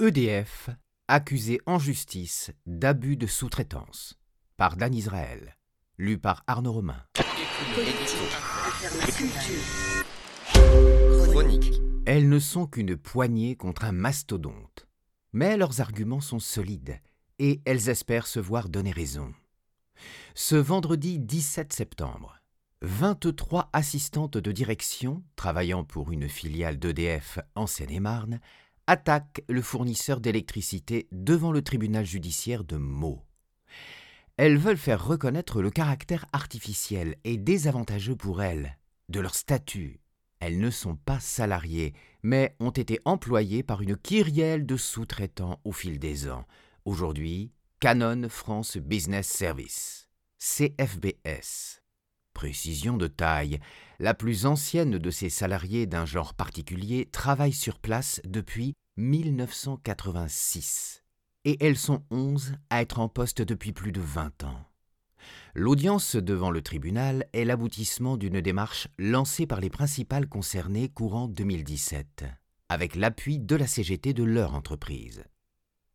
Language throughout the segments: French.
EDF, accusé en justice d'abus de sous-traitance. Par Dan Israël. Lu par Arnaud Romain. Elles ne sont qu'une poignée contre un mastodonte. Mais leurs arguments sont solides et elles espèrent se voir donner raison. Ce vendredi 17 septembre, 23 assistantes de direction travaillant pour une filiale d'EDF en Seine-et-Marne attaquent le fournisseur d'électricité devant le tribunal judiciaire de Meaux. Elles veulent faire reconnaître le caractère artificiel et désavantageux pour elles de leur statut. Elles ne sont pas salariées, mais ont été employées par une kyrielle de sous-traitants au fil des ans. Aujourd'hui, Canon France Business Service, CFBS. Précision de taille, la plus ancienne de ces salariés d'un genre particulier travaille sur place depuis 1986 et elles sont onze à être en poste depuis plus de vingt ans. L'audience devant le tribunal est l'aboutissement d'une démarche lancée par les principales concernées courant 2017, avec l'appui de la CGT de leur entreprise.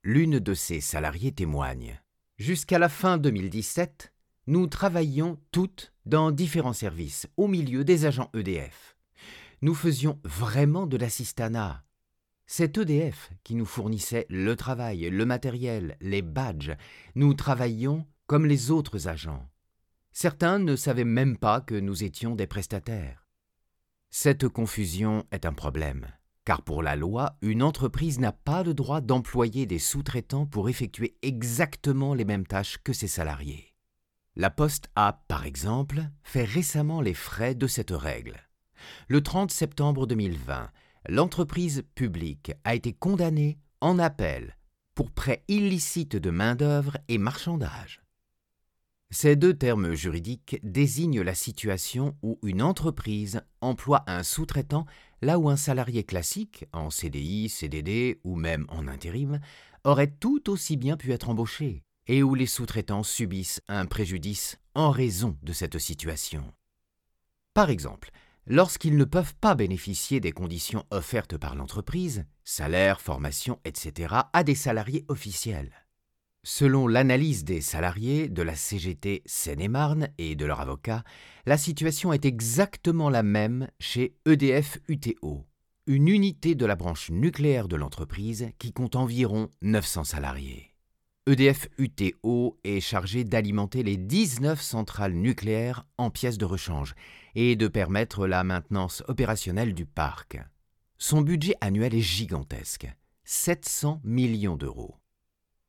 L'une de ces salariés témoigne. Jusqu'à la fin 2017, nous travaillions toutes dans différents services au milieu des agents EDF. Nous faisions vraiment de l'assistanat, c'est EDF qui nous fournissait le travail, le matériel, les badges. Nous travaillions comme les autres agents. Certains ne savaient même pas que nous étions des prestataires. Cette confusion est un problème, car pour la loi, une entreprise n'a pas le droit d'employer des sous-traitants pour effectuer exactement les mêmes tâches que ses salariés. La Poste a, par exemple, fait récemment les frais de cette règle. Le 30 septembre 2020, l'entreprise publique a été condamnée en appel pour prêt illicite de main-d'œuvre et marchandage. Ces deux termes juridiques désignent la situation où une entreprise emploie un sous-traitant là où un salarié classique, en CDI, CDD ou même en intérim, aurait tout aussi bien pu être embauché, et où les sous-traitants subissent un préjudice en raison de cette situation. Par exemple, lorsqu'ils ne peuvent pas bénéficier des conditions offertes par l'entreprise, salaire, formation, etc., à des salariés officiels. Selon l'analyse des salariés de la CGT Seine-et-Marne et de leur avocat, la situation est exactement la même chez EDF UTO, une unité de la branche nucléaire de l'entreprise qui compte environ 900 salariés. EDF UTO est chargé d'alimenter les 19 centrales nucléaires en pièces de rechange et de permettre la maintenance opérationnelle du parc. Son budget annuel est gigantesque, 700 millions d'euros.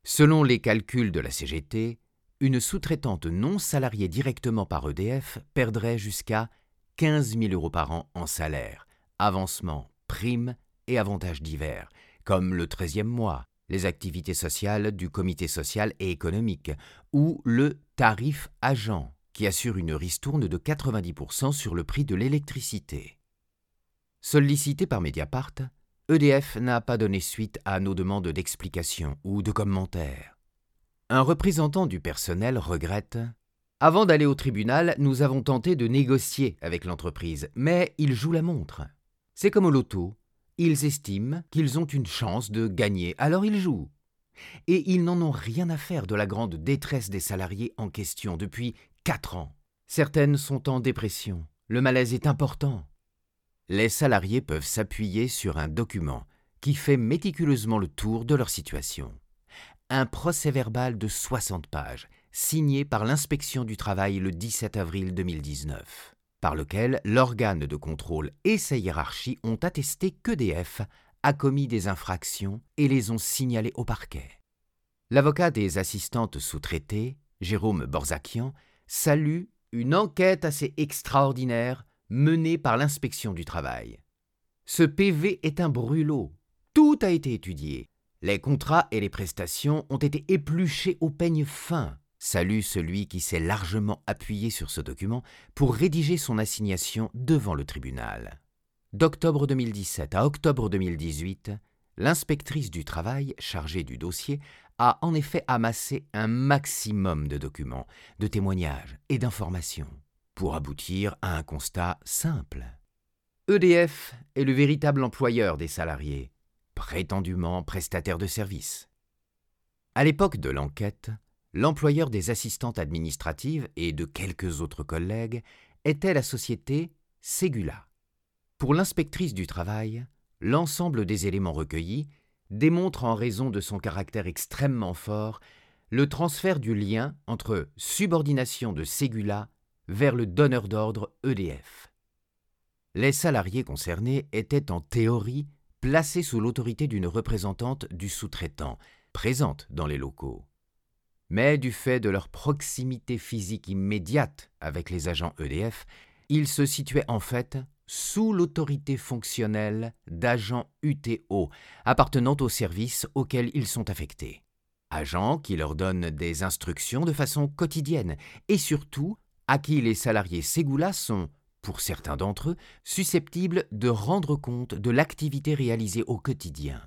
Selon les calculs de la CGT, une sous-traitante non salariée directement par EDF perdrait jusqu'à 15 000 euros par an en salaire, avancement, primes et avantages divers, comme le 13e mois, les activités sociales du comité social et économique, ou le tarif agent, qui assure une ristourne de 90% sur le prix de l'électricité. Sollicité par Mediapart, EDF n'a pas donné suite à nos demandes d'explications ou de commentaires. Un représentant du personnel regrette Avant d'aller au tribunal, nous avons tenté de négocier avec l'entreprise, mais ils jouent la montre. C'est comme au loto, ils estiment qu'ils ont une chance de gagner, alors ils jouent. Et ils n'en ont rien à faire de la grande détresse des salariés en question depuis quatre ans. Certaines sont en dépression. Le malaise est important. Les salariés peuvent s'appuyer sur un document qui fait méticuleusement le tour de leur situation. Un procès-verbal de 60 pages, signé par l'inspection du travail le 17 avril 2019 par lequel l'organe de contrôle et sa hiérarchie ont attesté qu'EDF a commis des infractions et les ont signalées au parquet. L'avocat des assistantes sous-traitées, Jérôme Borzakian, salue une enquête assez extraordinaire menée par l'inspection du travail. Ce PV est un brûlot. Tout a été étudié. Les contrats et les prestations ont été épluchés au peigne fin. Salue celui qui s'est largement appuyé sur ce document pour rédiger son assignation devant le tribunal. D'octobre 2017 à octobre 2018, l'inspectrice du travail chargée du dossier a en effet amassé un maximum de documents, de témoignages et d'informations pour aboutir à un constat simple. EDF est le véritable employeur des salariés. prétendument prestataires de services. À l'époque de l'enquête, l'employeur des assistantes administratives et de quelques autres collègues était la société Ségula. Pour l'inspectrice du travail, l'ensemble des éléments recueillis démontre en raison de son caractère extrêmement fort le transfert du lien entre subordination de Ségula vers le donneur d'ordre EDF. Les salariés concernés étaient en théorie placés sous l'autorité d'une représentante du sous-traitant, présente dans les locaux. Mais du fait de leur proximité physique immédiate avec les agents EDF, ils se situaient en fait sous l'autorité fonctionnelle d'agents UTO appartenant au service auquel ils sont affectés. Agents qui leur donnent des instructions de façon quotidienne et surtout à qui les salariés Ségula sont, pour certains d'entre eux, susceptibles de rendre compte de l'activité réalisée au quotidien.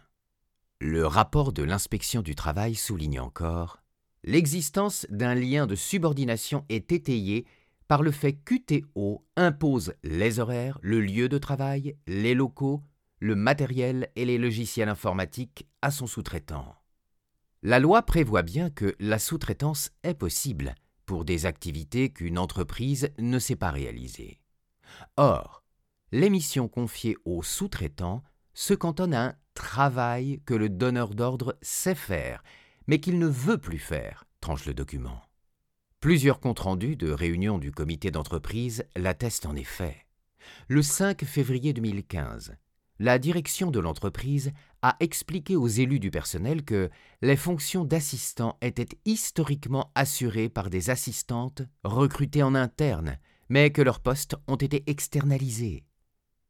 Le rapport de l'inspection du travail souligne encore L'existence d'un lien de subordination est étayée par le fait qu'UTO impose les horaires, le lieu de travail, les locaux, le matériel et les logiciels informatiques à son sous-traitant. La loi prévoit bien que la sous-traitance est possible pour des activités qu'une entreprise ne sait pas réaliser. Or, les missions confiées aux sous-traitants se cantonnent à un travail que le donneur d'ordre sait faire, mais qu'il ne veut plus faire, tranche le document. Plusieurs comptes rendus de réunions du comité d'entreprise l'attestent en effet. Le 5 février 2015, la direction de l'entreprise a expliqué aux élus du personnel que les fonctions d'assistant étaient historiquement assurées par des assistantes recrutées en interne, mais que leurs postes ont été externalisés.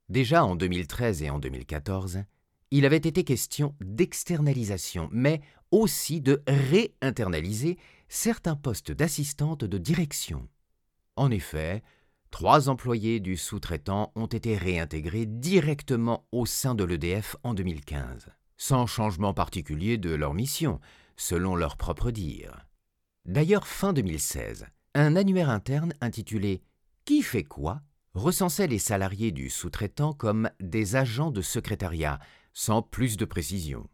Déjà en 2013 et en 2014, il avait été question d'externalisation, mais aussi de réinternaliser certains postes d'assistante de direction. En effet, trois employés du sous-traitant ont été réintégrés directement au sein de l'EDF en 2015, sans changement particulier de leur mission, selon leur propre dire. D'ailleurs, fin 2016, un annuaire interne intitulé Qui fait quoi recensait les salariés du sous-traitant comme des agents de secrétariat, sans plus de précision.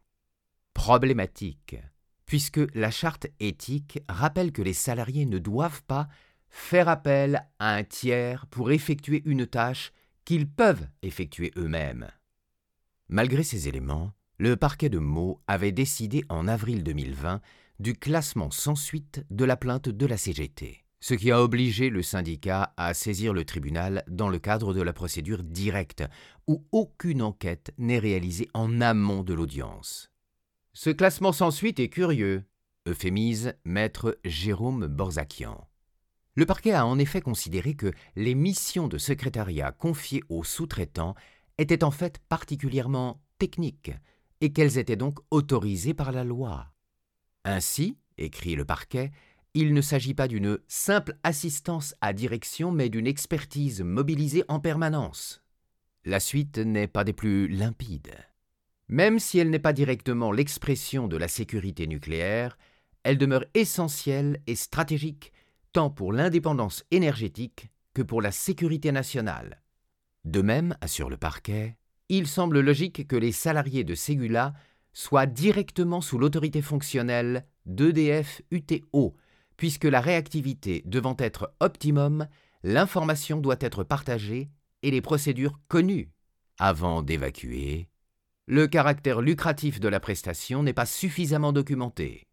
Problématique, puisque la charte éthique rappelle que les salariés ne doivent pas faire appel à un tiers pour effectuer une tâche qu'ils peuvent effectuer eux-mêmes. Malgré ces éléments, le parquet de Meaux avait décidé en avril 2020 du classement sans suite de la plainte de la CGT, ce qui a obligé le syndicat à saisir le tribunal dans le cadre de la procédure directe, où aucune enquête n'est réalisée en amont de l'audience. Ce classement sans suite est curieux, euphémise maître Jérôme Borzakian. Le parquet a en effet considéré que les missions de secrétariat confiées aux sous-traitants étaient en fait particulièrement techniques et qu'elles étaient donc autorisées par la loi. Ainsi, écrit le parquet, il ne s'agit pas d'une simple assistance à direction mais d'une expertise mobilisée en permanence. La suite n'est pas des plus limpides. Même si elle n'est pas directement l'expression de la sécurité nucléaire, elle demeure essentielle et stratégique tant pour l'indépendance énergétique que pour la sécurité nationale. De même, assure le parquet, il semble logique que les salariés de Ségula soient directement sous l'autorité fonctionnelle d'EDF UTO, puisque la réactivité devant être optimum, l'information doit être partagée et les procédures connues avant d'évacuer le caractère lucratif de la prestation n'est pas suffisamment documenté.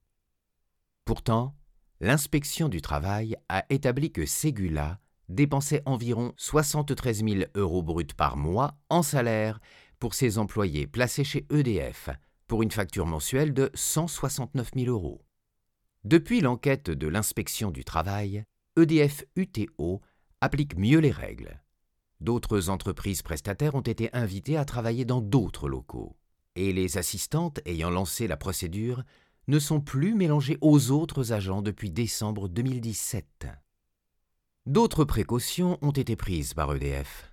Pourtant, l'inspection du travail a établi que Ségula dépensait environ 73 000 euros bruts par mois en salaire pour ses employés placés chez EDF, pour une facture mensuelle de 169 000 euros. Depuis l'enquête de l'inspection du travail, EDF UTO applique mieux les règles. D'autres entreprises prestataires ont été invitées à travailler dans d'autres locaux. Et les assistantes ayant lancé la procédure ne sont plus mélangées aux autres agents depuis décembre 2017. D'autres précautions ont été prises par EDF.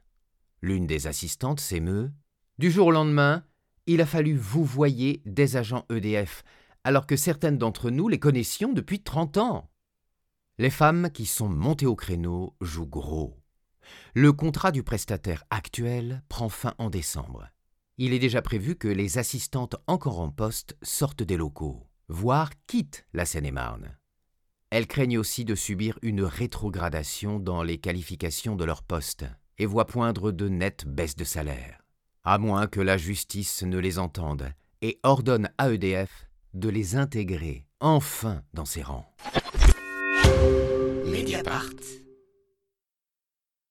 L'une des assistantes s'émeut. Du jour au lendemain, il a fallu vous voyer des agents EDF, alors que certaines d'entre nous les connaissions depuis 30 ans. Les femmes qui sont montées au créneau jouent gros. Le contrat du prestataire actuel prend fin en décembre. il est déjà prévu que les assistantes encore en poste sortent des locaux, voire quittent la Seine-et-Marne. Elles craignent aussi de subir une rétrogradation dans les qualifications de leur poste et voient poindre de nettes baisses de salaire, à moins que la justice ne les entende et ordonne à EDF de les intégrer enfin dans ses rangs.